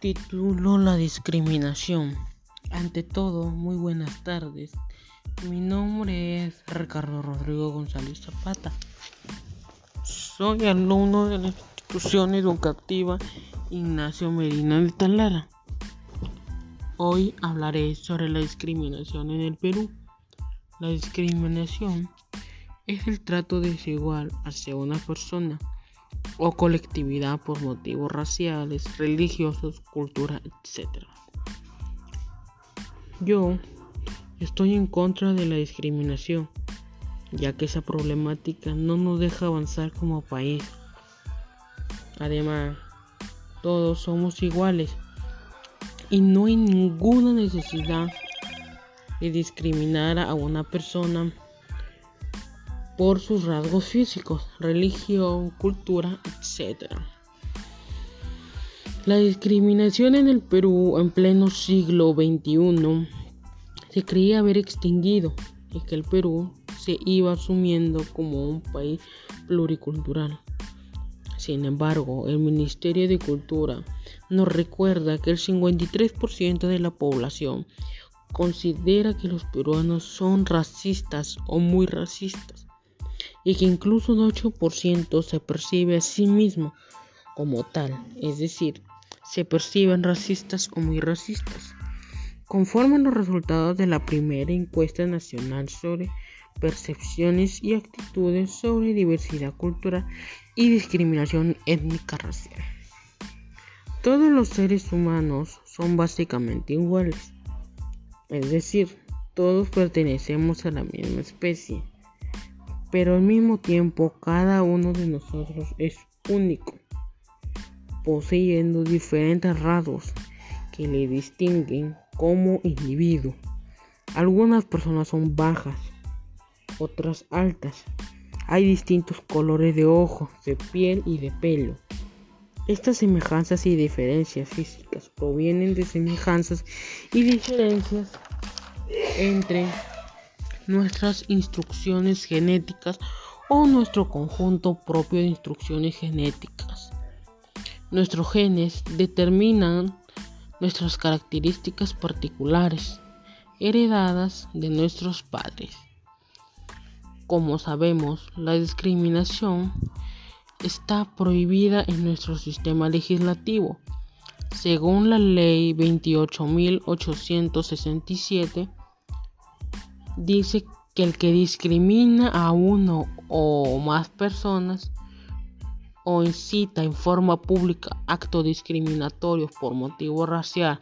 Título La discriminación. Ante todo, muy buenas tardes. Mi nombre es Ricardo Rodrigo González Zapata. Soy alumno de la institución educativa Ignacio Medina de Talara. Hoy hablaré sobre la discriminación en el Perú. La discriminación es el trato desigual hacia una persona o colectividad por motivos raciales, religiosos, cultura, etc. Yo estoy en contra de la discriminación, ya que esa problemática no nos deja avanzar como país. Además, todos somos iguales y no hay ninguna necesidad de discriminar a una persona por sus rasgos físicos, religión, cultura, etc. La discriminación en el Perú en pleno siglo XXI se creía haber extinguido y que el Perú se iba asumiendo como un país pluricultural. Sin embargo, el Ministerio de Cultura nos recuerda que el 53% de la población considera que los peruanos son racistas o muy racistas y que incluso un 8% se percibe a sí mismo como tal, es decir, se perciben racistas o muy racistas. Conforme los resultados de la primera encuesta nacional sobre percepciones y actitudes sobre diversidad cultural y discriminación étnica racial. Todos los seres humanos son básicamente iguales, es decir, todos pertenecemos a la misma especie pero al mismo tiempo cada uno de nosotros es único, poseyendo diferentes rasgos que le distinguen como individuo. Algunas personas son bajas, otras altas. Hay distintos colores de ojos, de piel y de pelo. Estas semejanzas y diferencias físicas provienen de semejanzas y diferencias entre nuestras instrucciones genéticas o nuestro conjunto propio de instrucciones genéticas. Nuestros genes determinan nuestras características particulares heredadas de nuestros padres. Como sabemos, la discriminación está prohibida en nuestro sistema legislativo. Según la ley 28.867, dice que el que discrimina a uno o más personas o incita en forma pública actos discriminatorios por motivo racial,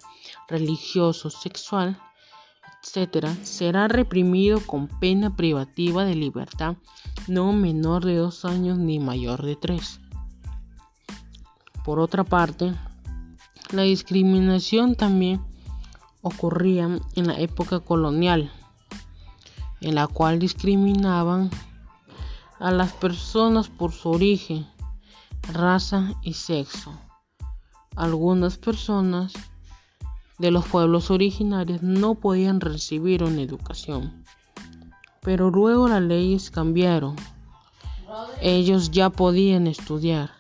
religioso, sexual, etc., será reprimido con pena privativa de libertad no menor de dos años ni mayor de tres. Por otra parte, la discriminación también ocurría en la época colonial en la cual discriminaban a las personas por su origen, raza y sexo. Algunas personas de los pueblos originarios no podían recibir una educación, pero luego las leyes cambiaron. Ellos ya podían estudiar,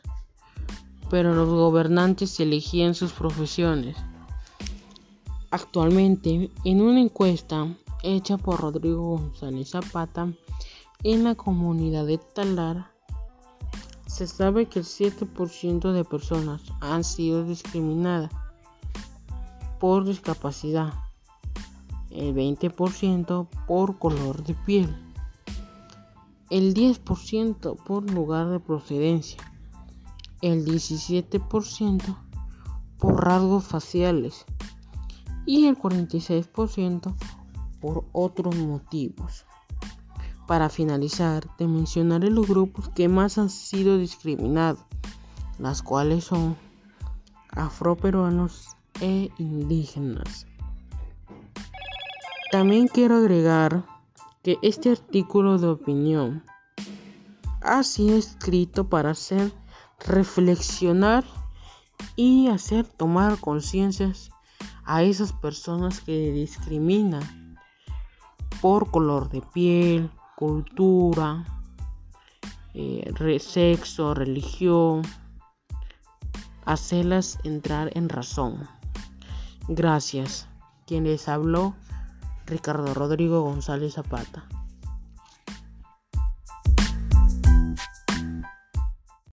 pero los gobernantes elegían sus profesiones. Actualmente, en una encuesta hecha por Rodrigo González Zapata en la comunidad de Talar, se sabe que el 7% de personas han sido discriminadas por discapacidad, el 20% por color de piel, el 10% por lugar de procedencia, el 17% por rasgos faciales y el 46% por otros motivos. Para finalizar, te mencionaré los grupos que más han sido discriminados, las cuales son afroperuanos e indígenas. También quiero agregar que este artículo de opinión ha sido escrito para hacer reflexionar y hacer tomar conciencias a esas personas que discriminan por color de piel, cultura, eh, sexo, religión, hacerlas entrar en razón. Gracias. Quien les habló, Ricardo Rodrigo González Zapata.